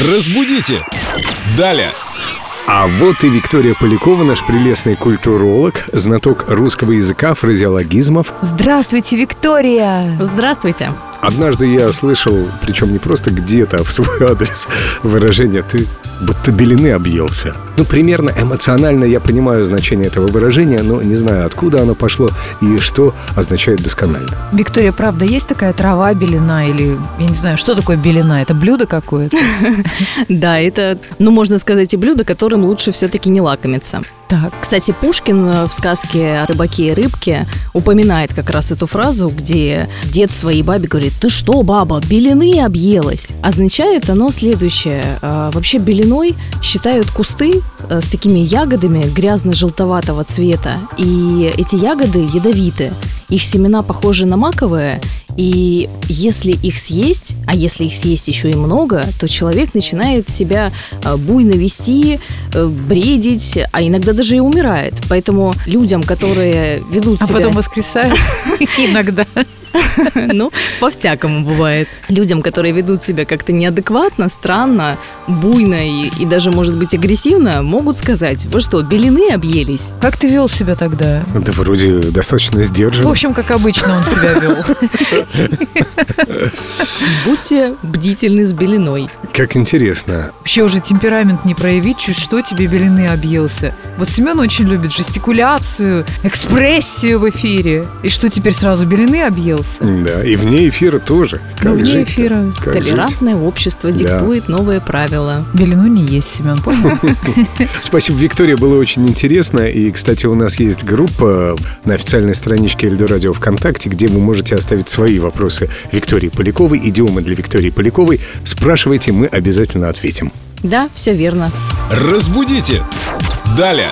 Разбудите! Далее! А вот и Виктория Полякова, наш прелестный культуролог, знаток русского языка, фразеологизмов. Здравствуйте, Виктория! Здравствуйте. Однажды я слышал, причем не просто где-то, а в свой адрес выражение «ты будто белины объелся». Ну, примерно эмоционально я понимаю значение этого выражения, но не знаю, откуда оно пошло и что означает досконально. Виктория, правда, есть такая трава белина или, я не знаю, что такое белина? Это блюдо какое-то? Да, это, ну, можно сказать, и блюдо, которым лучше все-таки не лакомиться. Так. Кстати, Пушкин э, в сказке о рыбаке и рыбке упоминает как раз эту фразу, где дед своей бабе говорит, ты что, баба, белины объелась? Означает оно следующее. А, Вообще белиной считают кусты э, с такими ягодами грязно-желтоватого цвета. И эти ягоды ядовиты. Их семена похожи на маковые, и если их съесть, а если их съесть еще и много, то человек начинает себя э, буйно вести, э, бредить, а иногда даже и умирает. Поэтому людям, которые ведут А себя... потом воскресаю иногда. Ну, по-всякому бывает. Людям, которые ведут себя как-то неадекватно, странно, буйно и, и даже, может быть, агрессивно, могут сказать, вы что, белины объелись? Как ты вел себя тогда? Да вроде достаточно В сдержанно. общем, как обычно он себя вел. Будьте бдительны с белиной. Как интересно. Вообще уже темперамент не проявить, чуть что тебе белины объелся. Вот Семен очень любит жестикуляцию, экспрессию в эфире. И что теперь сразу белины объелся? Да, и вне эфира тоже. Как Ну, вне жить-то? эфира. Как жить? Толерантное общество Да. диктует новые правила. Белину не есть, Семен, понял? Спасибо, Виктория, было очень интересно. И, кстати, у нас есть группа на официальной страничке Эльдо Радио ВКонтакте, где вы можете оставить свои вопросы Виктории Поляковой, идиомы для Виктории Поляковой. Спрашивайте, мы обязательно ответим. Да, все верно. Разбудите! Далее!